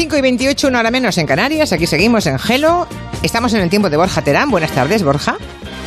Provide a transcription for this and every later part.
5 y 28, una hora menos en Canarias. Aquí seguimos en Gelo. Estamos en el tiempo de Borja Terán. Buenas tardes, Borja.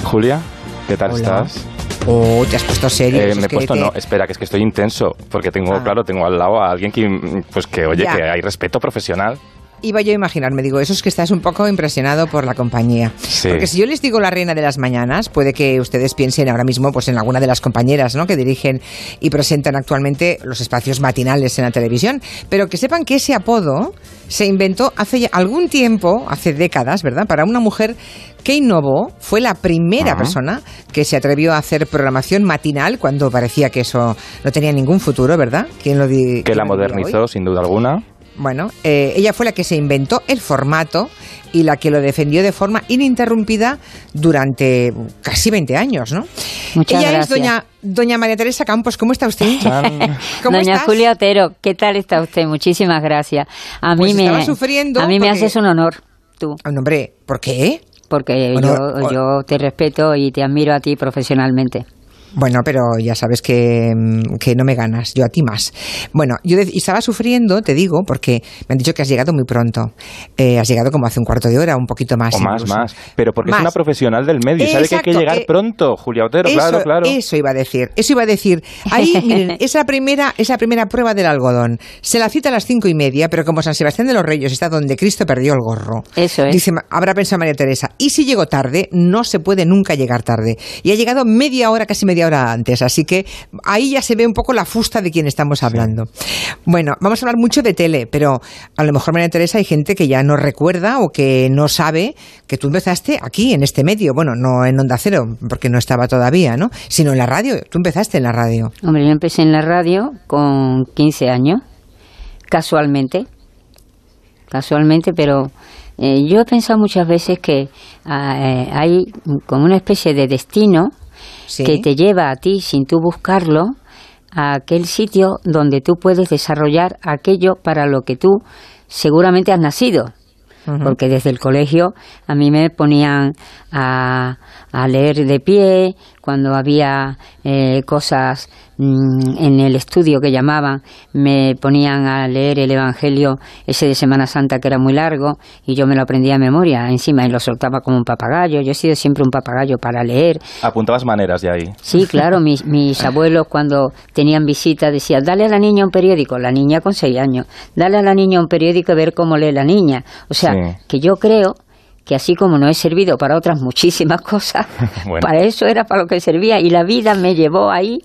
Julia, ¿qué tal Hola. estás? Oh, te has puesto serio. Eh, me he que puesto, te- no, espera, que es que estoy intenso, porque tengo, Ah. claro, tengo al lado a alguien que, pues que, oye, Ya. que hay respeto profesional. Iba yo a imaginarme, digo, eso es que estás un poco impresionado por la compañía. Sí. Porque si yo les digo la reina de las mañanas, puede que ustedes piensen ahora mismo pues en alguna de las compañeras ¿no? que dirigen y presentan actualmente los espacios matinales en la televisión. Pero que sepan que ese apodo se inventó hace ya algún tiempo, hace décadas, ¿verdad? Para una mujer que innovó, fue la primera persona que se atrevió a hacer programación matinal cuando parecía que eso no tenía ningún futuro, ¿verdad? ¿Quién lo di- Que la modernizó, sin duda alguna. Bueno, eh, ella fue la que se inventó el formato y la que lo defendió de forma ininterrumpida durante casi 20 años, ¿no? Muchas ella gracias. es doña, doña María Teresa Campos. ¿Cómo está usted? ¿Cómo Doña estás? Julia Otero, ¿qué tal está usted? Muchísimas gracias. A Pues mí me estaba sufriendo a mí me haces un honor tú, Ah, no, hombre, ¿por qué? porque Bueno, yo, yo te respeto y te admiro a ti profesionalmente. Bueno, pero ya sabes que, mm, que no me ganas, yo a ti más. Bueno, yo de- y estaba sufriendo, te digo, porque me han dicho que has llegado muy pronto. Eh, has llegado como hace un cuarto de hora, un poquito más. O más, incluso. más. Pero porque Más. es una profesional del medio, sabe que hay que llegar eh, pronto, Julia Otero, eso, claro, claro. Eso iba a decir, eso iba a decir. Ahí, miren, es la primera, es la primera prueba del algodón. Se la cita a las cinco y media, pero como San Sebastián de los Reyes está donde Cristo perdió el gorro. Eso es. Dice, habrá pensado María Teresa, y si llego tarde, no se puede nunca llegar tarde. Y ha llegado media hora, casi media hora antes, así que ahí ya se ve un poco la fusta de quien estamos hablando. Bueno, vamos a hablar mucho de tele, pero a lo mejor María Teresa hay gente que ya no recuerda o que no sabe que tú empezaste aquí, en este medio, bueno, no en Onda Cero, porque no estaba todavía, ¿no? Sino en la radio, tú empezaste en la radio. Hombre, yo empecé en la radio con 15 años, casualmente, casualmente, pero eh, yo he pensado muchas veces que ah, eh, hay como una especie de destino Sí. que te lleva a ti sin tú buscarlo a aquel sitio donde tú puedes desarrollar aquello para lo que tú seguramente has nacido. Porque desde el colegio a mí me ponían a, a leer de pie, cuando había eh, cosas mm, en el estudio que llamaban, me ponían a leer el Evangelio ese de Semana Santa que era muy largo y yo me lo aprendía a memoria encima y lo soltaba como un papagayo. Yo he sido siempre un papagayo para leer. Apuntabas maneras de ahí. Sí, claro, mis, mis abuelos cuando tenían visita decían, dale a la niña un periódico, la niña con seis años, dale a la niña un periódico y ver cómo lee la niña. O sea, Sí. que yo creo que así como no he servido para otras muchísimas cosas, Bueno. para eso era para lo que servía y la vida me llevó ahí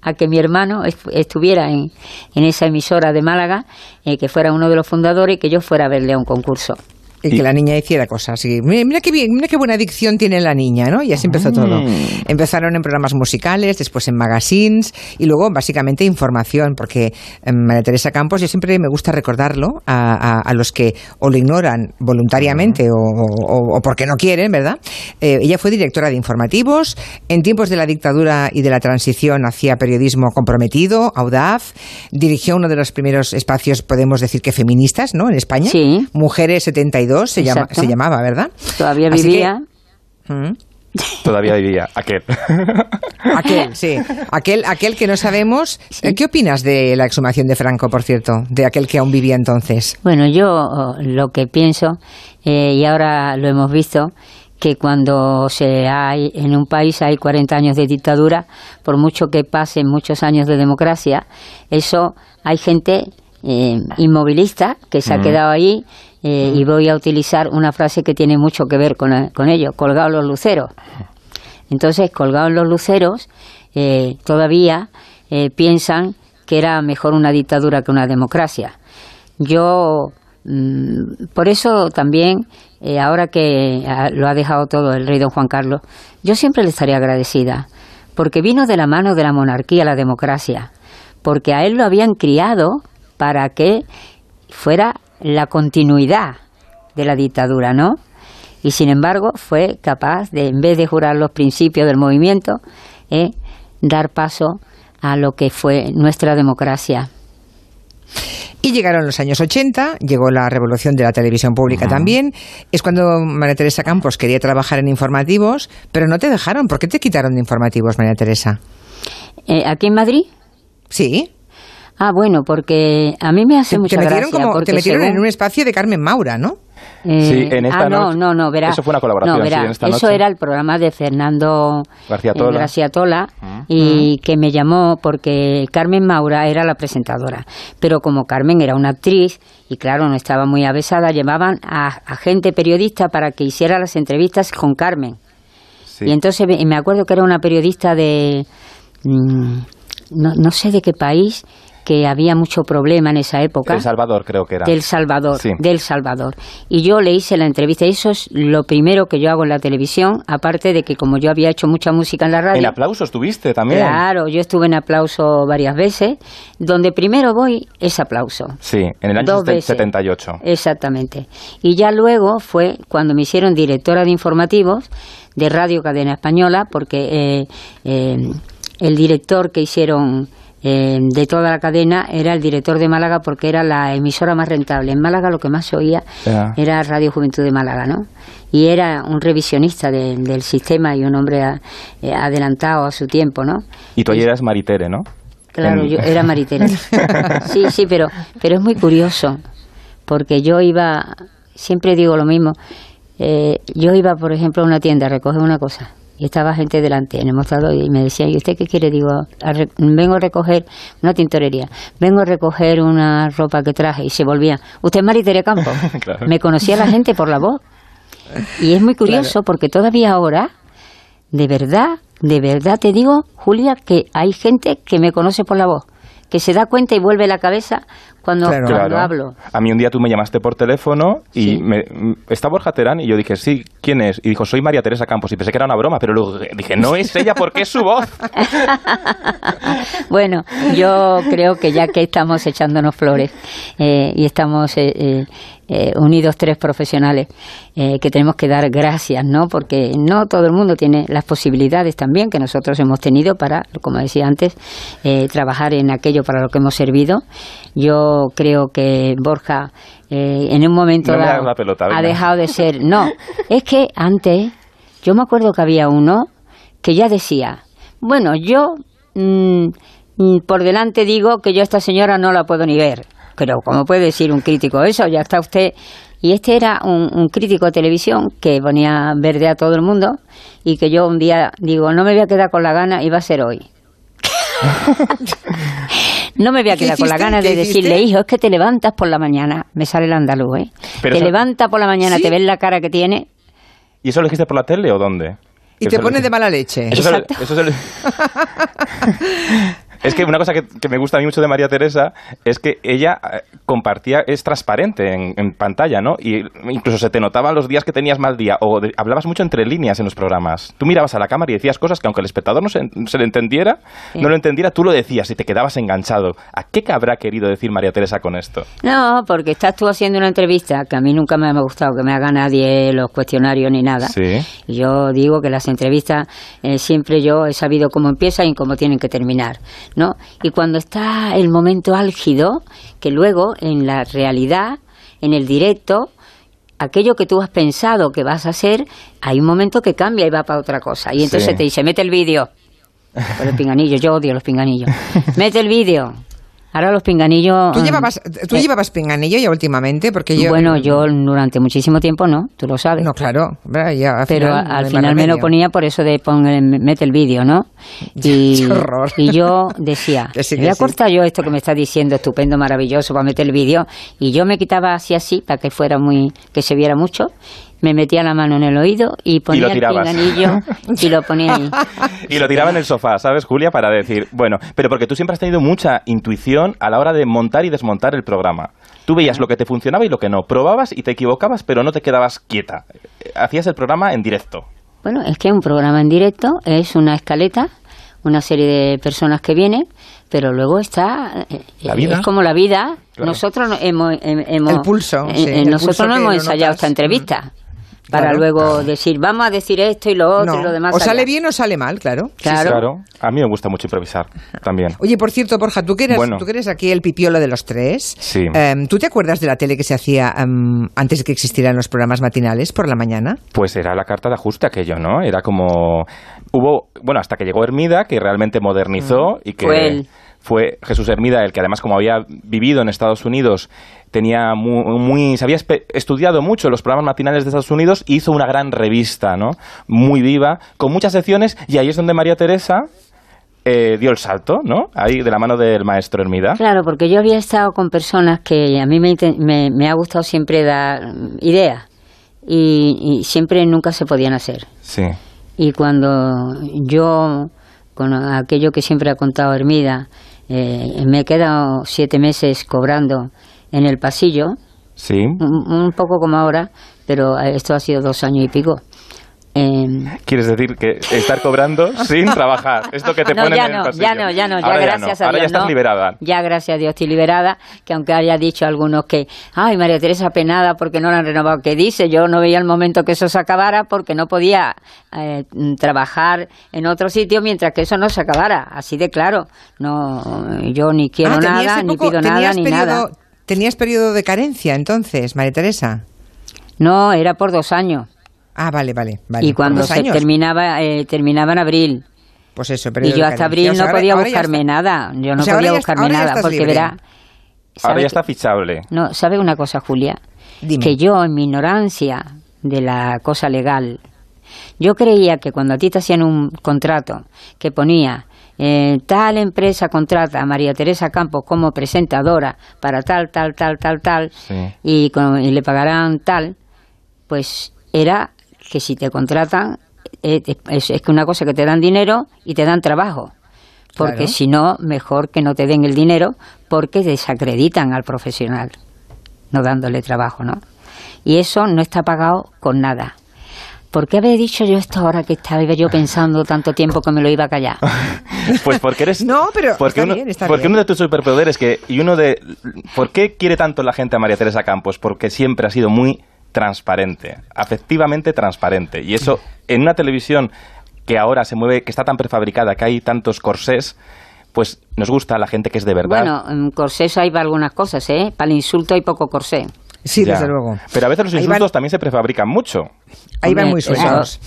a que mi hermano est- estuviera en, en esa emisora de Málaga, eh, que fuera uno de los fundadores y que yo fuera a verle a un concurso. Y que la niña hiciera cosas. Y mira, mira qué bien, mira qué buena adicción tiene la niña, ¿no? Y así empezó todo. Mm. Empezaron en programas musicales, después en magazines y luego básicamente información, porque eh, María Teresa Campos, yo siempre me gusta recordarlo a, a- a los que o lo ignoran voluntariamente o, o- o porque no quieren, ¿verdad? Eh, ella fue directora de informativos, en tiempos de la dictadura y de la transición hacía periodismo comprometido, audaz, dirigió uno de los primeros espacios, podemos decir que feministas, ¿no? En España. Sí. Mujeres 72 se, llama, se llamaba, ¿verdad? Todavía Así que- vivía. Mm. Todavía vivía aquel. Aquel, sí. Aquel, aquel que no sabemos. Eh, ¿Qué opinas de la exhumación de Franco, por cierto? De aquel que aún vivía entonces. Bueno, yo oh, lo que pienso, eh, y ahora lo hemos visto, que cuando se hay en un país hay 40 años de dictadura, por mucho que pasen muchos años de democracia, eso hay gente eh, inmovilista que se ha Mm. quedado ahí eh, y voy a utilizar una frase que tiene mucho que ver con, con ello, colgados los luceros. Entonces, colgados los luceros, eh, todavía eh, piensan que era mejor una dictadura que una democracia. Yo, mm, por eso también, eh, ahora que ah, lo ha dejado todo el rey don Juan Carlos, yo siempre le estaría agradecida, porque vino de la mano de la monarquía la democracia, porque a él lo habían criado para que fuera la continuidad de la dictadura, ¿no? Y sin embargo fue capaz de, en vez de jurar los principios del movimiento, eh, dar paso a lo que fue nuestra democracia. Y llegaron los años 80, llegó la revolución de la televisión pública también. Es cuando María Teresa Campos quería trabajar en informativos, pero no te dejaron. ¿Por qué te quitaron de informativos, María Teresa? Eh, aquí en Madrid, Sí. Ah, bueno, porque a mí me hace Te, mucha te metieron, gracia. como, porque te metieron en un espacio de Carmen Maura, ¿no? Eh, Sí, en esta ah, no, noche- no, no, verá. Eso fue una colaboración, No, verá, sí, en esta eso noche. era el programa de Fernando García eh, Tola. García Tola, y que me llamó porque Carmen Maura era la presentadora. Pero como Carmen era una actriz y claro, no estaba muy avesada, llamaban a, a gente periodista para que hiciera las entrevistas con Carmen. Sí. Y entonces me me acuerdo que era una periodista de, mm, no, no sé de qué país, que había mucho problema en esa época. El Salvador creo que era. Del Salvador, Sí. del Salvador. Y yo le hice la entrevista. Eso es lo primero que yo hago en la televisión, aparte de que como yo había hecho mucha música en la radio. En aplausos tuviste también. Claro, yo estuve en aplauso varias veces. Donde primero voy es aplauso. Sí, en el año Dos seten- veces. 78. Exactamente. Y ya luego fue cuando me hicieron directora de informativos de Radio Cadena Española, porque eh, eh, el director que hicieron eh, de toda la cadena era el director de Málaga porque era la emisora más rentable. En Málaga lo que más se oía era Radio Juventud de Málaga, ¿no? Y era un revisionista de- del sistema y un hombre a- eh, adelantado a su tiempo, ¿no? Y tú ayer eras Maritere, ¿no? Claro, En- yo era maritera. Sí, sí, pero, pero es muy curioso, porque yo iba, siempre digo lo mismo, eh, yo iba, por ejemplo, a una tienda a recoger una cosa y estaba gente delante en el mostrador y me decían, ¿y usted qué quiere? Digo, "A re- vengo a recoger una tintorería, vengo a recoger una ropa que traje y se volvían, ¿usted es Maritere Campo? Claro. Me conocía la gente por la voz. Y es muy curioso porque todavía ahora, de verdad, de verdad te digo, Julia, que hay gente que me conoce por la voz, que se da cuenta y vuelve la cabeza cuando, Claro. cuando Claro. hablo. A mí un día tú me llamaste por teléfono y Sí. me, m- está Borja Terán y yo dije, sí, ¿quién es? Y dijo, soy María Teresa Campos. Y pensé que era una broma, pero luego dije, no es ella porque es su voz. Bueno, yo creo que ya que estamos echándonos flores eh, y estamos eh, eh, unidos tres profesionales, eh, que tenemos que dar gracias, ¿no? Porque no todo el mundo tiene las posibilidades también que nosotros hemos tenido para, como decía antes, eh, trabajar en aquello para lo que hemos servido. Yo creo que Borja eh, en un momento No dado pelota, ha dejado de ser. No, es que antes yo me acuerdo que había uno que ya decía, bueno, yo mm, mm, por delante digo que yo a esta señora no la puedo ni ver. Pero ¿cómo puede decir un crítico eso? Ya está usted... Y este era un, un crítico de televisión que ponía verde a todo el mundo y que yo un día digo, no me voy a quedar con la gana y va a ser hoy. No me voy a ¿Qué quedar con la hiciste? gana de ¿Qué decirle, hijo, es que te levantas por la mañana. Me sale el andaluz, ¿eh? Pero te eso- levantas por la mañana, ¿Sí? te ves la cara que tiene. ¿Y eso lo dijiste por la tele o dónde? Y te pones de mala leche. Eso Exacto. eso es que una cosa que, que me gusta a mí mucho de María Teresa es que ella eh, compartía, es transparente en, en pantalla, ¿no? Y incluso se te notaban los días que tenías mal día o de- hablabas mucho entre líneas en los programas. Tú mirabas a la cámara y decías cosas que aunque el espectador no se, se le entendiera, no lo entendiera, tú lo decías y te quedabas enganchado. ¿A qué habrá querido decir María Teresa con esto? No, porque estás tú haciendo una entrevista que a mí nunca me ha gustado que me haga nadie los cuestionarios ni nada. Sí. Y Yo digo que las entrevistas eh, siempre yo he sabido cómo empiezan y cómo tienen que terminar, ¿no? Y cuando está el momento álgido, que luego en la realidad, en el directo, aquello que tú has pensado que vas a hacer, hay un momento que cambia y va para otra cosa. Y entonces Sí. te dice, mete el vídeo. Por el pinganillo, yo odio los pinganillos. Mete el vídeo. Ahora los pinganillos... ¿Tú mm, llevabas, tú eh, llevabas pinganillo ya últimamente? Porque yo... Bueno, yo durante muchísimo tiempo no, tú lo sabes. No, claro. ya al pero final al final me lo ponía por eso de pon, el- mete el vídeo, ¿no? Y, y yo decía, Que sí, voy a que sí. cortar yo esto que me está diciendo estupendo, maravilloso para meter el vídeo. Y yo me quitaba así así para que fuera muy, que se viera mucho. Me metía la mano en el oído y ponía el tirabas. pinganillo y lo ponía ahí. Y lo tiraba en el sofá, ¿sabes, Julia? Para decir, bueno, pero porque tú siempre has tenido mucha intuición a la hora de montar y desmontar el programa. Tú veías lo que te funcionaba y lo que no. Probabas y te equivocabas, pero no te quedabas quieta. Hacías el programa en directo. Bueno, es que un programa en directo es una escaleta, una serie de personas que vienen, pero luego está... eh, La vida. Es como la vida. Claro. Nosotros no hemos... hem- hemos- El pulso, eh, sí, eh, el nosotros pulso no hemos ensayado notas. esta entrevista. Para Claro. luego decir, vamos a decir esto y lo otro No, y lo demás. o sale allá. bien o sale mal, claro. Claro. Claro. A mí me gusta mucho improvisar también. Oye, por cierto, Borja, tú que eres, Bueno. tú que eres aquí el pipiolo de los tres, Sí. em, ¿tú te acuerdas de la tele que se hacía em, antes de que existieran los programas matinales por la mañana? Pues era la carta de ajuste aquello, ¿no? Era como... Hubo, bueno, hasta que llegó Hermida, que realmente modernizó y que... Fue él. Fue Jesús Hermida, el que además como había vivido en Estados Unidos, tenía muy, se había estudiado mucho los programas matinales de Estados Unidos, hizo una gran revista, ¿no? Muy viva, con muchas secciones, y ahí es donde María Teresa eh, dio el salto, ¿no? Ahí de la mano del maestro Hermida. Claro, porque yo había estado con personas que a mí me, ha gustado siempre dar ideas y, y, siempre nunca se podían hacer. Sí. Y cuando yo, con aquello que siempre ha contado Hermida, eh, me he quedado siete meses cobrando en el pasillo. Sí. Un, poco como ahora, pero esto ha sido dos años y pico. Em, ¿Quieres decir que estar cobrando sin trabajar? Esto que te no, ponen ya en el no, pasillo. Ya no, ya no, ya gracias a Dios. Ahora ya estás liberada. Ya gracias a Dios estoy liberada, que aunque haya dicho algunos que, ay, María Teresa penada porque no la han renovado, que dice, yo no veía el momento que eso se acabara porque no podía eh, trabajar en otro sitio mientras que eso no se acabara, así de claro. No, yo ni quiero ah, nada, ni pido nada, ni nada. ¿Tenías periodo de carencia entonces, María Teresa? No, era por dos años. Ah, vale, vale. vale. Y cuando se terminaba, eh, terminaba en abril. Pues eso, pero Y yo hasta abril no podía buscarme nada. Yo no podía buscarme nada, porque verá. Ahora ya está fichable. No, ¿sabe una cosa, Julia? Que yo, en mi ignorancia de la cosa legal, yo creía que cuando a ti te hacían un contrato que ponía eh, tal empresa contrata a María Teresa Campos como presentadora para tal, tal, tal, tal, tal, y, y, le pagarán tal, pues era que si te contratan, eh, es, que una cosa que te dan dinero y te dan trabajo. Porque si no, mejor que no te den el dinero porque desacreditan al profesional, no dándole trabajo, ¿no? Y eso no está pagado con nada. ¿Por qué había dicho yo esto ahora que estaba yo pensando tanto tiempo que me lo iba a callar? pues porque eres... No, pero porque uno, porque uno de tus superpoderes que... Y uno de... ¿Por qué quiere tanto la gente a María Teresa Campos? Porque siempre ha sido muy transparente, afectivamente transparente. Y eso en una televisión que ahora se mueve, que está tan prefabricada, que hay tantos corsés, pues nos gusta a la gente que es de verdad. Bueno, en corsés hay para algunas cosas, ¿eh? Para el insulto hay poco corsé. Sí, desde luego. Pero a veces los insultos también se prefabrican mucho. Ahí van muy sueltos.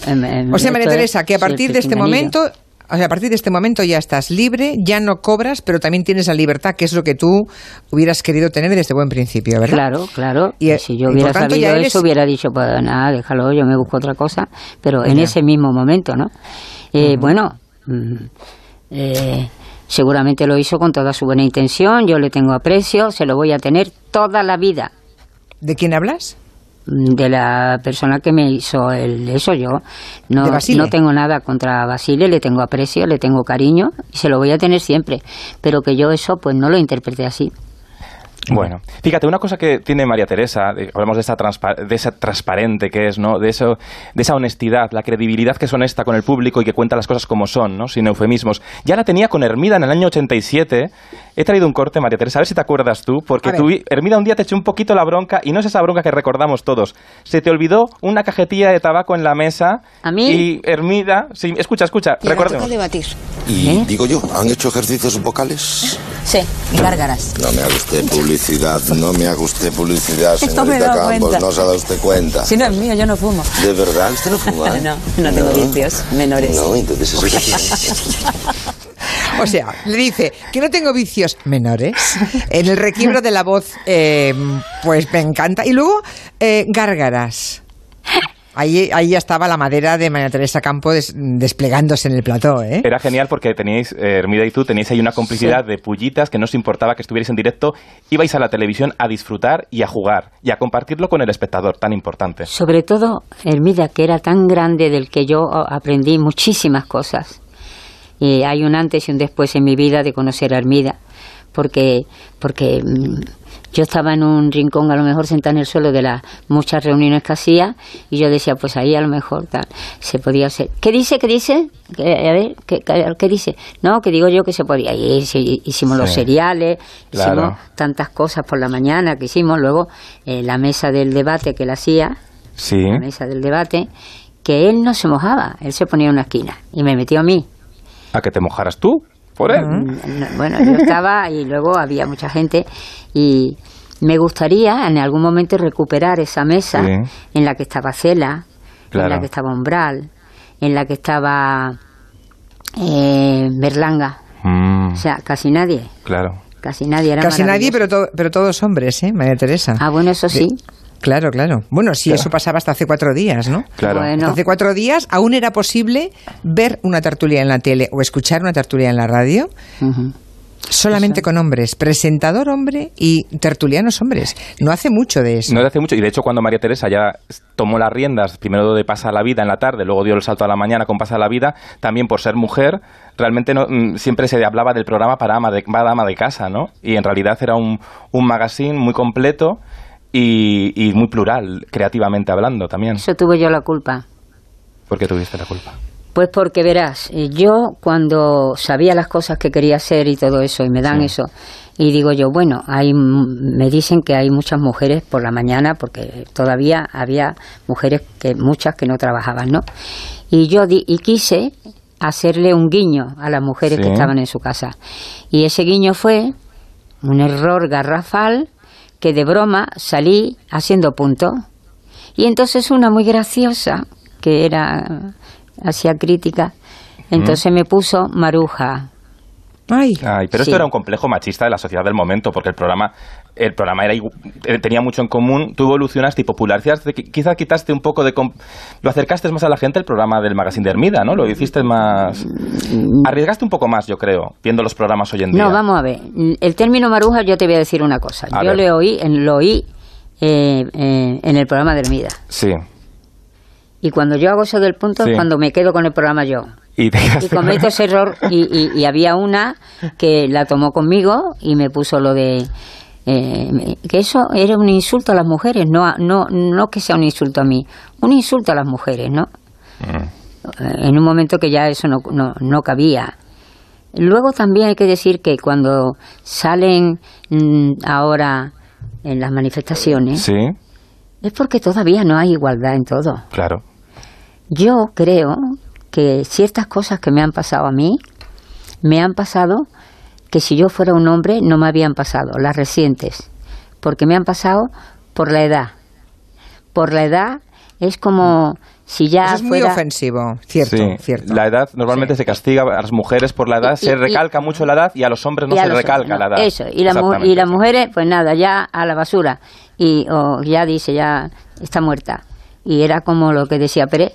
o sea, María Teresa, que a partir de este momento o sea, a partir de este momento ya estás libre, ya no cobras, pero también tienes la libertad, que es lo que tú hubieras querido tener desde buen principio, ¿verdad? Claro, claro. Y, si yo hubiera sabido eso, hubiera dicho, pues nada, déjalo, yo me busco otra cosa, pero en ese mismo momento, ¿no? Eh, bueno, mm, eh, seguramente lo hizo con toda su buena intención, yo le tengo aprecio, se lo voy a tener toda la vida. ¿De quién hablas? De la persona que me hizo el eso yo no no tengo nada contra Basile le tengo aprecio le tengo cariño y se lo voy a tener siempre pero que yo eso pues no lo interpreté así bueno, fíjate, una cosa que tiene María Teresa, hablamos de esa, de esa transparente que es, ¿no? De, eso, de esa honestidad, la credibilidad que es honesta con el público y que cuenta las cosas como son, ¿no? Sin eufemismos. Ya la tenía con Hermida en el año 87. He traído un corte, María Teresa, a ver si te acuerdas tú, porque tú, Hermida un día te echó un poquito la bronca y no es esa bronca que recordamos todos. Se te olvidó una cajetilla de tabaco en la mesa. ¿A mí? Y Hermida, sí, escucha, escucha, recordemos. debatir. Y ¿Eh? digo yo, ¿han hecho ejercicios vocales? Sí, y gárgaras. No me haga usted publicidad, no me haga usted publicidad, señorita Campos, no se ha dado usted cuenta. Si no es mío, yo no fumo. ¿De verdad? ¿Usted no fuma? no, no tengo vicios menores. No, entonces eso O sea, le dice que no tengo vicios menores. En el requiebro de la voz, eh, pues me encanta. Y luego, eh, gárgaras. Ahí, ahí ya estaba la madera de María Teresa Campo desplegándose en el plató, ¿eh? Era genial porque teníais, eh, Hermida y tú, teníais ahí una complicidad de pullitas que no os importaba que estuvierais en directo. Ibais a la televisión a disfrutar y a jugar y a compartirlo con el espectador, tan importante. Sobre todo, Hermida, que era tan grande del que yo aprendí muchísimas cosas. Y hay un antes y un después en mi vida de conocer a Hermida, porque, porque mm, yo estaba en un rincón, a lo mejor sentada en el suelo de las muchas reuniones que hacía, y yo decía, pues ahí a lo mejor tal, se podía hacer. ¿Qué dice? ¿Qué dice? A ver, ¿qué, dice? No, que digo yo que se podía. Y hicimos los cereales, hicimos tantas cosas por la mañana que hicimos, luego eh, la mesa del debate que él hacía, sí. la mesa del debate, que él no se mojaba, él se ponía en una esquina y me metió a mí. ¿A que te mojaras tú? Por él. Bueno, yo estaba y luego había mucha gente y me gustaría en algún momento recuperar esa mesa en la que estaba Cela, en la que estaba Umbral, en la que estaba eh, Berlanga. Mm, O sea, casi nadie. claro. Casi nadie era Casi nadie, pero, to- pero todos hombres, ¿eh, María Teresa? Ah, bueno, eso sí. Claro, claro. Bueno, sí, eso pasaba hasta hace cuatro días, ¿no? Claro. Bueno. Hasta hace cuatro días aún era posible ver una tertulia en la tele o escuchar una tertulia en la radio solamente con hombres. Presentador hombre y tertulianos hombres. No hace mucho de eso. No hace mucho. Y de hecho, cuando María Teresa ya tomó las riendas, primero de Pasa la Vida en la tarde, luego dio el salto a la mañana con Pasa la Vida, también por ser mujer, realmente no, mm, siempre se hablaba del programa para ama de, para ama de casa, ¿no? Y en realidad era un, un magazine muy completo y, y muy plural, creativamente hablando también. Eso tuve yo la culpa. Porque tuviste la culpa. Pues porque verás, eh, yo cuando sabía las cosas que quería hacer y todo eso, y me dan eso, y digo yo, bueno, hay, me dicen que hay muchas mujeres por la mañana, porque todavía había mujeres que muchas que no trabajaban, ¿no? Y yo di- y quise hacerle un guiño a las mujeres que estaban en su casa. Y ese guiño fue un error garrafal que de broma salí haciendo punto. Y entonces una muy graciosa, que era hacía crítica, entonces me puso Maruja. Ay, Ay, pero Sí. esto era un complejo machista de la sociedad del momento, porque el programa, el programa era eh, tenía mucho en común. Tú evolucionaste y popularizaste, qui- quizá quitaste un poco de... Lo acercaste más a la gente el programa del Magazine de Hermida, ¿no? Lo hiciste más... Arriesgaste un poco más, yo creo, viendo los programas hoy en día. No, vamos a ver. El término Maruja, yo te voy a decir una cosa. A yo ver. le oí, en, lo oí eh, eh, en el programa de Hermida. Sí. Y cuando yo hago eso del punto Sí. es cuando me quedo con el programa yo. Y, Y cometo ese error. Y, y- y había una que la tomó conmigo y me puso lo de. Eh, que eso era un insulto a las mujeres, no, a- no, no que sea un insulto a mí, un insulto a las mujeres, ¿no? Mm. En un momento que ya eso no, no, no cabía. Luego también hay que decir que cuando salen mm, ahora en las manifestaciones, Sí, es porque todavía no hay igualdad en todo. claro. Yo creo que ciertas cosas que me han pasado a mí, me han pasado que si yo fuera un hombre no me habían pasado, las recientes, porque me han pasado por la edad. Por la edad es como si ya eso es muy ofensivo. Cierto, Sí. cierto. La edad normalmente se castiga a las mujeres por la edad, Y- se y- recalca mucho la edad y a los hombres no se los- recalca no, la edad. Eso, y, la y las mujeres, pues nada, ya a la basura. Y o ya dice, ya está muerta. Y era como lo que decía Pérez,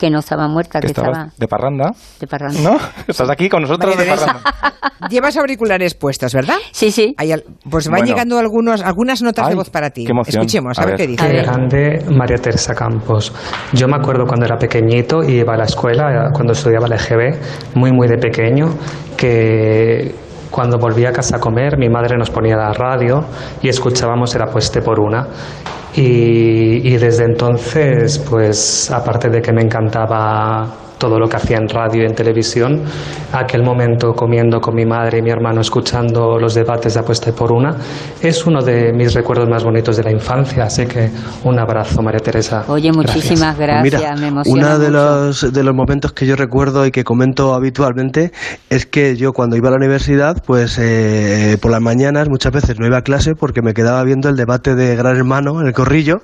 que no estaba muerta, que, Que estaba de parranda, de parranda. ¿no? Estás aquí con nosotros María de parranda. Llevas auriculares puestos, ¿verdad? Sí, sí. Hay al- pues van Bueno. llegando algunos, algunas notas Ay, de voz para ti. qué. Escuchemos, a, A ver, ver. qué dice. ver. grande María Teresa Campos. Yo me acuerdo cuando era pequeñito y iba a la escuela, cuando estudiaba el EGB, muy, muy de pequeño, que cuando volvía a casa a comer, mi madre nos ponía la radio y escuchábamos Era pueste por una. Y, y desde entonces, pues aparte de que me encantaba todo lo que hacía en radio y en televisión, aquel momento comiendo con mi madre y mi hermano escuchando los debates de apuesta por una, es uno de mis recuerdos más bonitos de la infancia. Así que un abrazo, María Teresa. Oye, muchísimas gracias, Pues Mira, me emociona uno de los, de los momentos que yo recuerdo y que comento habitualmente es que yo cuando iba a la universidad, pues eh, por las mañanas muchas veces no iba a clase porque me quedaba viendo el debate de Gran Hermano en el corrillo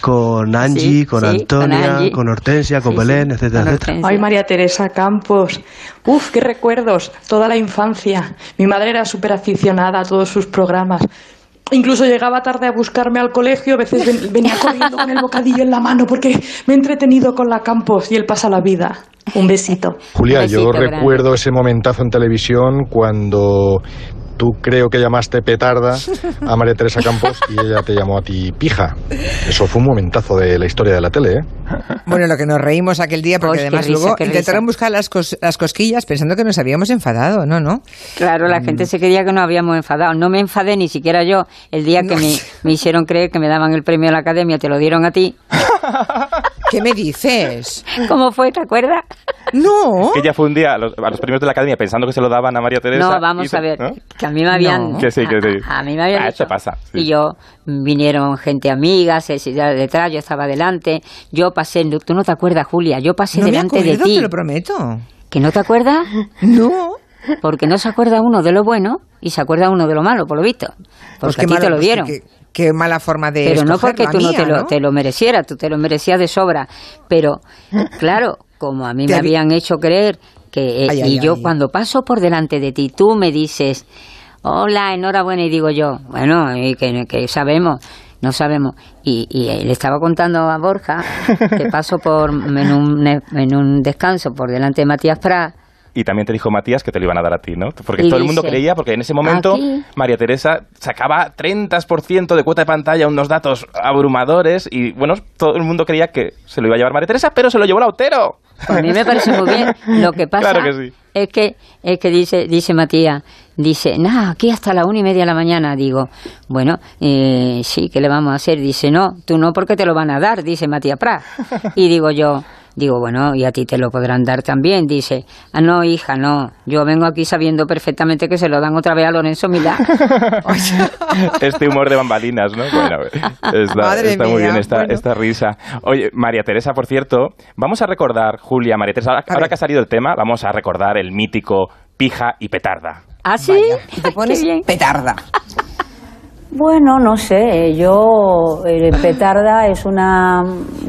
con Angie, Sí, con sí, con Antonia, Angie. con, Hortensia, con Sí, Belén, sí, etcétera, con etcétera. Hortensia. Ay, María Teresa Campos. Uf, qué recuerdos. Toda la infancia. Mi madre era súper aficionada a todos sus programas. Incluso llegaba tarde a buscarme al colegio, a veces ven- venía corriendo con el bocadillo en la mano porque me he entretenido con la Campos y él pasa la vida. Un besito. Julia, besito yo grande. recuerdo ese momentazo en televisión cuando tú creo que llamaste petarda a María Teresa Campos y ella te llamó a ti pija. Eso fue un momentazo de la historia de la tele, ¿eh? Bueno, lo que nos reímos aquel día, porque además risa, luego intentaron risa. buscar las, cos- las cosquillas pensando que nos habíamos enfadado, ¿no? ¿No? Claro, la Mm. gente se creía que nos habíamos enfadado. No me enfadé ni siquiera yo el día que No. me, me hicieron creer que me daban el premio a la academia, te lo dieron a ti. ¿Qué me dices? ¿Cómo fue? ¿Te acuerdas? No. Que ella fue un día a los, a los premios de la academia pensando que se lo daban a María Teresa. No, vamos se- a ver, ¿no? que a mí me habían... No. Que sí, que sí. A, a mí me habían Ah, dicho. eso pasa, sí. Y yo, vinieron gente amiga, se se- detrás, yo estaba delante, yo pasé, tú no te acuerdas, Julia, yo pasé no me delante acuerdo, de ti. te lo prometo. ¿Que no te acuerdas? No. Porque no se acuerda uno de lo bueno y se acuerda uno de lo malo, por lo visto. Pues Porque a ti te lo pues dieron. Qué mala forma de Pero no porque tú no, te, lo, ¿no? te lo merecieras, tú te lo merecías de sobra. Pero, claro, como a mí me habí- habían hecho creer que, eh, Ay, y ay, yo ay. cuando paso por delante de ti, tú me dices, hola, enhorabuena, y digo yo, bueno, y que, que sabemos, no sabemos. Y, y le estaba contando a Borja que paso por en un, en un descanso por delante de Matías Prat. Y también te dijo Matías que te lo iban a dar a ti, ¿no? Porque Y todo el mundo dice, creía, porque en ese momento "Aquí". María Teresa sacaba 30% de cuota de pantalla, unos datos abrumadores, y bueno, todo el mundo creía que se lo iba a llevar María Teresa, pero se lo llevó Lautero. Pues a mí me parece muy bien. Lo que pasa Claro que sí. es que es que dice dice Matías, dice, nada, aquí hasta la una y media de la mañana. Digo, bueno, eh, sí, ¿qué le vamos a hacer? Dice, no, tú no porque te lo van a dar, dice Matías Prat. Y digo yo, digo, bueno, y a ti te lo podrán dar también. Dice, ah, no, hija, no, yo vengo aquí sabiendo perfectamente que se lo dan otra vez a Lorenzo Milá. este humor de bambalinas, ¿no? Bueno, está, Madre está muy bien esta, bueno. esta risa. Oye, María Teresa, por cierto, vamos a recordar, Julia, María Teresa, ahora, que ha salido el tema, vamos a recordar el mítico pija y petarda. ¿Ah, sí? Y te pones petarda. Bueno, no sé, yo, eh, petarda es una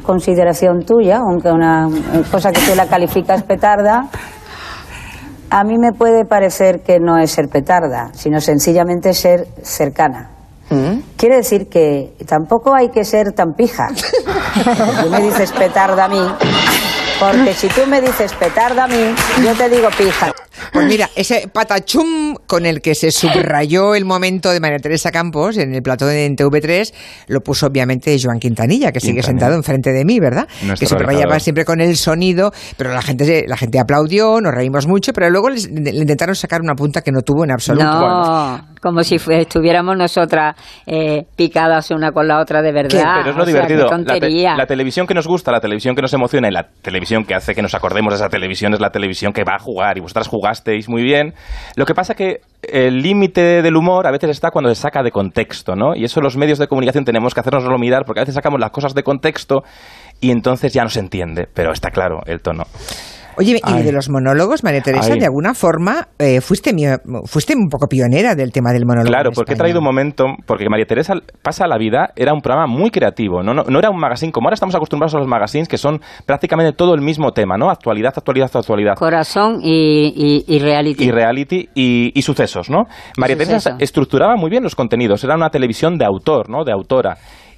consideración tuya, aunque una cosa que tú la calificas petarda, a mí me puede parecer que no es ser petarda, sino sencillamente ser cercana. Quiere decir que tampoco hay que ser tan pija. Tú me dices petarda a mí, porque si tú me dices petarda a mí, yo te digo pija. Pues mira, ese patachum con el que se subrayó el momento de María Teresa Campos en el plató de TV3 lo puso obviamente Joan Quintanilla, que sigue Quintanilla. sentado enfrente de mí, ¿verdad? Nuestro que subrayaba siempre con el sonido, pero la gente, la gente aplaudió, nos reímos mucho, pero luego les- le intentaron sacar una punta que no tuvo en absoluto. No, como si estuviéramos nosotras eh, picadas una con la otra de verdad. Pero es lo O sea, qué divertido. La, te- tontería. la televisión que nos gusta, la televisión que nos emociona y la televisión que hace que nos acordemos de esa televisión es la televisión que va a jugar y vosotras jugasteis muy bien. Lo que pasa que el límite del humor a veces está cuando se saca de contexto, ¿no? Y eso los medios de comunicación tenemos que hacernoslo mirar porque a veces sacamos las cosas de contexto y entonces ya no se entiende, pero está claro el tono. Oye, y de los monólogos, María Teresa, Ay. de alguna forma eh, fuiste, mio- fuiste un poco pionera del tema del monólogo. Claro, en porque he España. traído un momento, porque María Teresa pasa la vida, era un programa muy creativo, ¿no? No, no era un magazine, como ahora estamos acostumbrados a los magazines que son prácticamente todo el mismo tema, ¿no? Actualidad, actualidad, actualidad. Corazón y, y, y reality. Y reality y, y sucesos, ¿no? María Teresa estructuraba muy bien los contenidos, era una televisión de autor, ¿no? De autora.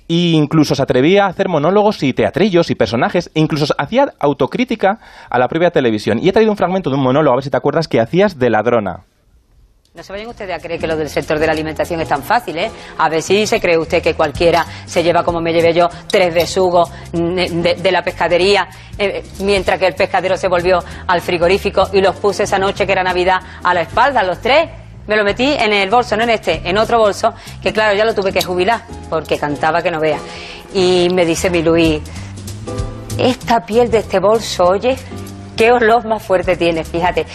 E incluso se atrevía a hacer monólogos y teatrillos y personajes, e incluso hacía autocrítica a la propia televisión. Y he traído un fragmento de un monólogo, a ver si te acuerdas, que hacías de ladrona. No se vayan ustedes a creer que lo del sector de la alimentación es tan fácil, ¿eh? A ver si se cree usted que cualquiera se lleva como me llevé yo tres besugos de, de la pescadería, eh, mientras que el pescadero se volvió al frigorífico y los puse esa noche que era Navidad a la espalda, los tres. Me lo metí en el bolso, no en este, en otro bolso, que claro, ya lo tuve que jubilar, porque cantaba que no vea. Y me dice mi Luis, esta piel de este bolso, oye, qué olor más fuerte tiene, fíjate.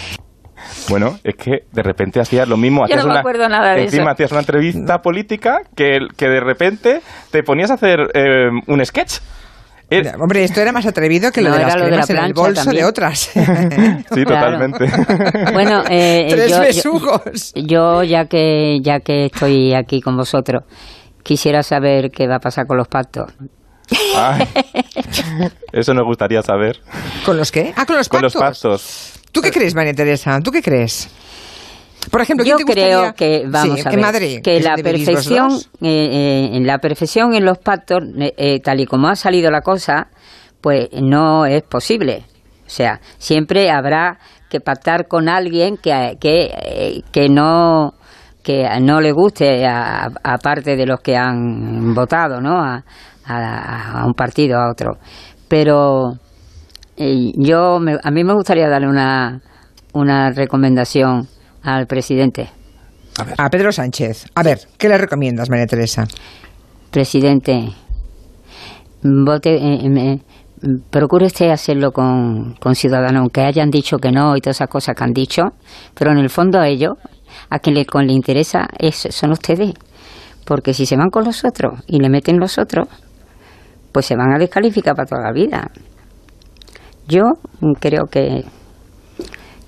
Bueno, es que de repente hacías lo mismo. Yo no me una, acuerdo nada de encima eso. hacías una entrevista política que, que de repente te ponías a hacer eh, un sketch. Eh, Hombre, esto era más atrevido que lo No, de las era lo de cremas la en el bolso también. de otras. sí, Claro. totalmente. Bueno, eh, Tres yo, yo- besugos. yo ya que ya que estoy aquí con vosotros, quisiera saber qué va a pasar con los pactos. Ay, eso nos gustaría saber. ¿Con los qué? Ah, con los Con pactos. los pactos. ¿Tú qué crees, María Teresa? ¿Tú qué crees? Por ejemplo, Yo ¿quién te creo que vamos Sí, a ver Madrid, que es la perfección, eh, eh, en la perfección en los pactos, eh, eh, tal y como ha salido la cosa, pues no es posible. O sea, siempre habrá que pactar con alguien que que, eh, que no que no le guste a- aparte de los que han votado, ¿no? A, a- a un partido a otro. Pero yo me- a mí me gustaría darle una una recomendación al presidente. A Pedro Sánchez. A ver, ¿qué le recomiendas, María Teresa? Presidente, vote, eh, eh, me- procure usted hacerlo con, con ciudadanos, aunque hayan dicho que no y todas esas cosas que han dicho, pero en el fondo a ellos, a quien le, con le interesa es, son ustedes. Porque si se van con los otros y le meten los otros, pues se van a descalificar para toda la vida. Yo creo que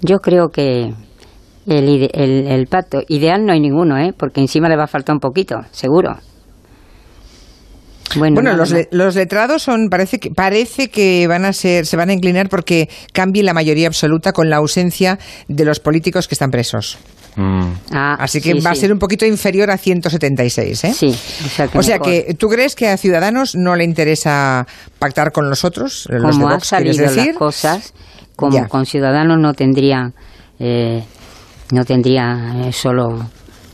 yo creo que el, ide- el, el pacto ideal no hay ninguno, ¿eh? porque encima le va a faltar un poquito, seguro. Bueno, nada los, le- los letrados son parece que parece que van a ser se van a inclinar porque cambie la mayoría absoluta con la ausencia de los políticos que están presos. Ah, Así que sí, va a sí. ser un poquito inferior a 176, ¿eh? Sí, o sea que O sea que tú crees que a Ciudadanos no le interesa pactar con los otros, los de como han Vox, quieres salido decir? las cosas, como Ya. con Ciudadanos no tendrían, eh, no tendrían eh, solo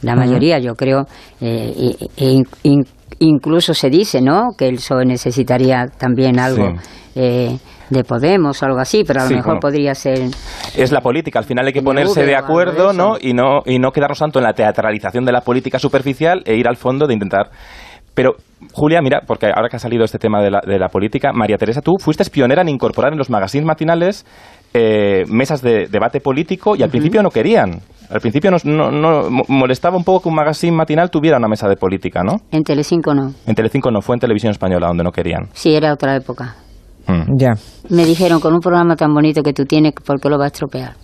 la mayoría, yo creo, eh, e- e in- in- incluso se dice, ¿no?, que el PSOE necesitaría también algo eh, de Podemos o algo así, pero a lo Sí, mejor bueno. podría ser Es la política, al final hay que ponerse de acuerdo, ¿no? Y no y no quedarnos tanto en la teatralización de la política superficial e ir al fondo de intentar pero Julia, mira, porque ahora que ha salido este tema de la, de la política, María Teresa, tú fuiste pionera en incorporar en los magazines matinales eh, mesas de debate político y al principio no querían. Al principio nos- no, no- mo- molestaba un poco que un magazine matinal tuviera una mesa de política, ¿no? en Telecinco no. En Telecinco no, fue en Televisión Española donde no querían. Sí, era otra época. Mm. Ya. Me dijeron, con un programa tan bonito que tú tienes, ¿por qué lo vas a estropear?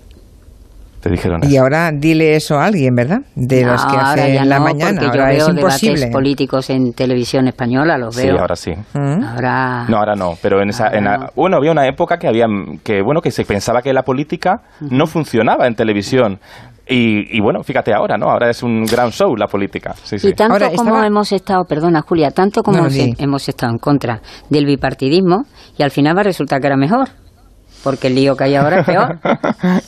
Te dijeron Y ahora dile eso a alguien, ¿verdad? De los que hace ya en la no, mañana. porque Ahora yo es veo imposible. debates políticos en televisión española, los Sí, veo. ahora sí. Ahora No, ahora no, pero en esa, en la- bueno, había una época que había que bueno que se pensaba que la política no funcionaba en televisión. Y, y bueno, fíjate ahora, ¿no? Ahora es un gran show la política. Sí, sí. Y tanto como hemos estado, perdona Julia, tanto como No, hemos estado en contra del bipartidismo y al final va a resultar que era mejor, porque el lío que hay ahora es peor.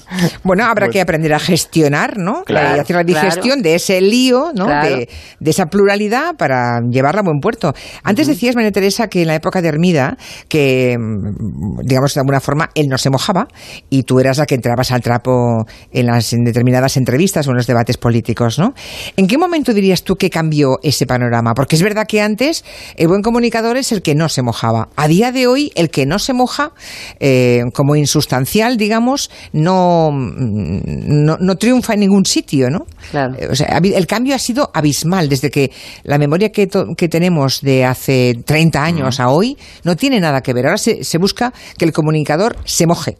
Bueno, habrá que aprender a gestionar, ¿no? Claro, Eh, hacer la claro. digestión de ese lío, ¿no? Claro. De, de esa pluralidad para llevarla a buen puerto. Antes decías, María Teresa, que en la época de Hermida, que, mm, digamos, de alguna forma, él no se mojaba y tú eras la que entrabas al trapo en las en determinadas entrevistas o en los debates políticos, ¿no? ¿En qué momento dirías tú que cambió ese panorama? Porque es verdad que antes el buen comunicador es el que no se mojaba. A día de hoy, el que no se moja, eh, como insustancial, digamos, no, no, no triunfa en ningún sitio, ¿no? Claro. Eh, O sea, el cambio ha sido abismal desde que la memoria que, to- que tenemos de hace 30 años a hoy no tiene nada que ver. Ahora se, se busca que el comunicador se moje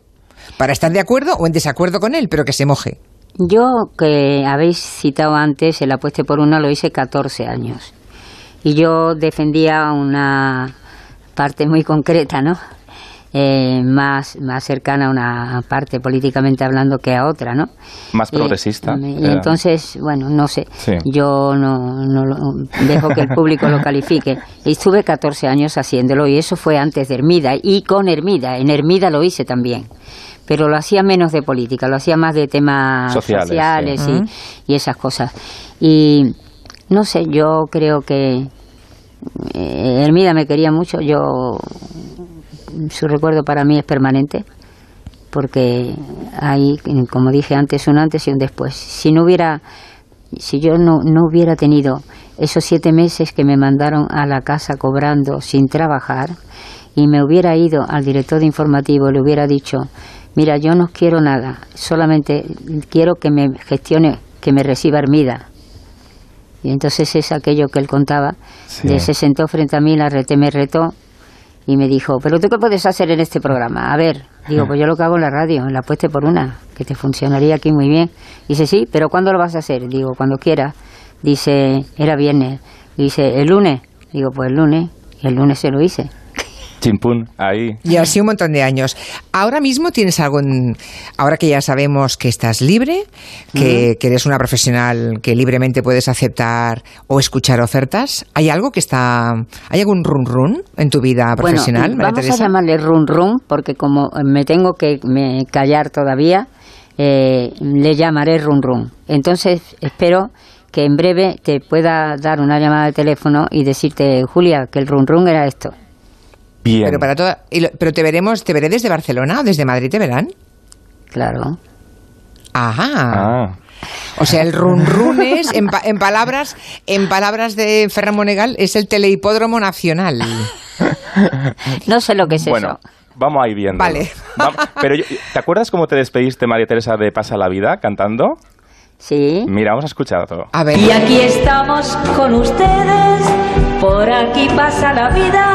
para estar de acuerdo o en desacuerdo con él, pero que se moje. Yo, que habéis citado antes, el apueste por una lo hice 14 años. Y yo defendía una parte muy concreta, ¿no? Eh, más, más cercana a una parte políticamente hablando que a otra, ¿no? Más Y- progresista. Y, entonces, bueno, no sé. Sí. Yo no, no lo- dejo que el público lo califique. Estuve 14 años haciéndolo y eso fue antes de Hermida y con Hermida. En Hermida lo hice también. Pero lo hacía menos de política, lo hacía más de temas Sociales, sociales, sí. y, y esas cosas. Y no sé, yo creo que eh, Hermida me quería mucho. Yo su recuerdo para mí es permanente porque hay, como dije antes, un antes y un después. Si no hubiera, si yo no, no hubiera tenido esos siete meses que me mandaron a la casa cobrando sin trabajar y me hubiera ido al director de informativo y le hubiera dicho, mira, yo no quiero nada, solamente quiero que me gestione, que me reciba Hermida. Y entonces es aquello que él contaba, Sí. de se sentó frente a mí, la reté, me retó y me dijo, pero tú qué puedes hacer en este programa? A ver, digo, pues yo lo que hago en la radio, en la pueste por una, que te funcionaría aquí muy bien. Dice, sí, pero ¿cuándo lo vas a hacer? Digo, cuando quiera. Dice, era viernes. Dice, ¿el lunes? Digo, pues el lunes. Y el lunes se lo hice. Chimpún, ahí. Y así un montón de años. Ahora mismo tienes algo en, ahora que ya sabemos que estás libre, que, que eres una profesional que libremente puedes aceptar o escuchar ofertas, ¿hay algo que está, hay algún run run en tu vida profesional, bueno, vamos Teresa? a llamarle run run, porque como me tengo que me callar todavía, eh, le llamaré run run. Entonces, espero que en breve te pueda dar una llamada de teléfono y decirte, Julia, que el run run era esto. Bien. Pero para toda, y lo- pero te veremos, te veré desde Barcelona o desde Madrid, ¿te verán? Claro. Ajá. Ah. O sea, el run run es, en, pa- en palabras, en palabras de Ferran Monegal, es el telehipódromo nacional. No sé lo que es Bueno, eso. vamos a ir viendo. Vale. pero yo- ¿te acuerdas cómo te despediste, María Teresa, de Pasa la Vida cantando? Sí. Mira, vamos a escuchar todo. A ver. Y aquí estamos con ustedes, por aquí pasa la vida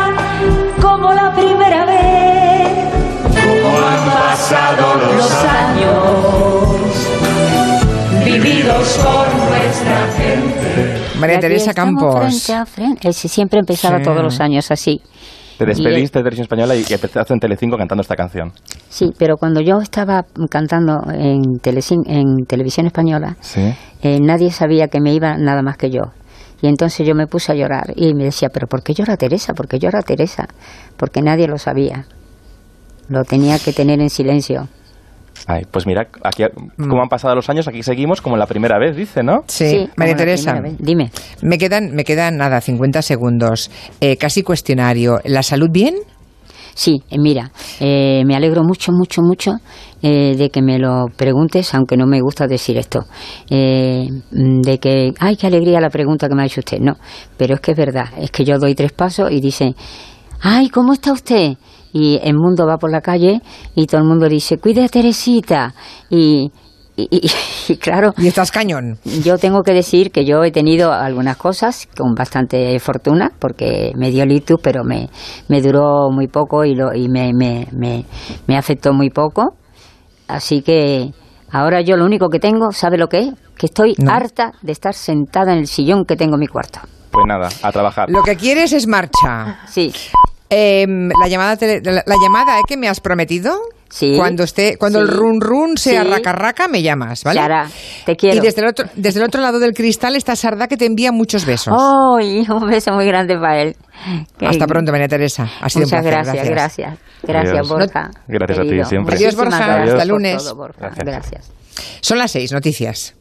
María Teresa Campos. frente a frente. Siempre empezaba Sí. todos los años así. Te Y, despediste de Televisión Española y, y empezaste en Telecinco cantando esta canción. Sí, pero cuando yo estaba cantando en, Telecin- en televisión española, Sí. eh, nadie sabía que me iba nada más que yo. Y entonces yo me puse a llorar y me decía, pero ¿por qué llora Teresa? ¿Por qué llora Teresa? Porque nadie lo sabía. Lo tenía que tener en silencio. Ay, pues mira, aquí Mm. como han pasado los años, aquí seguimos como la primera vez, dice, ¿no? Sí, María como la Teresa. Dime. Me quedan, me quedan nada, 50 segundos. Eh, casi cuestionario. ¿La salud bien? Sí, eh, mira, eh, me alegro mucho, mucho, mucho eh, de que me lo preguntes, aunque no me gusta decir esto. Eh, mm, de que, ay, qué alegría la pregunta que me ha hecho usted. No, pero es que es verdad, es que yo doy tres pasos y dice, ay, ¿cómo está usted? Y el mundo va por la calle y todo el mundo dice, cuide a Teresita. Y, y, y- y claro. Y estás cañón. Yo tengo que decir que yo he tenido algunas cosas con bastante fortuna, porque me dio litus, pero me, me duró muy poco y, lo, y me, me, me, me afectó muy poco. Así que ahora yo lo único que tengo, ¿sabe lo que es? Que estoy No. harta de estar sentada en el sillón que tengo en mi cuarto. Pues nada, a trabajar. Lo que quieres es marcha. Sí. Em, la llamada, tele- la, la llamada ¿eh, que me has prometido. Sí. Cuando esté, cuando el run run sea Sí. raca raca, me llamas, ¿vale? Te quiero. Y desde el otro, desde el otro lado del cristal está Sarda que te envía muchos besos. ¡Ay! un beso muy grande para él. Que- Hasta pronto, María Teresa. Ha sido Muchas un placer. gracias, gracias. Gracias, Adiós. Borja. Gracias a ti siempre. Adiós, Borja. gracias Hasta lunes. todo, Borja. Gracias. gracias. Son las seis noticias.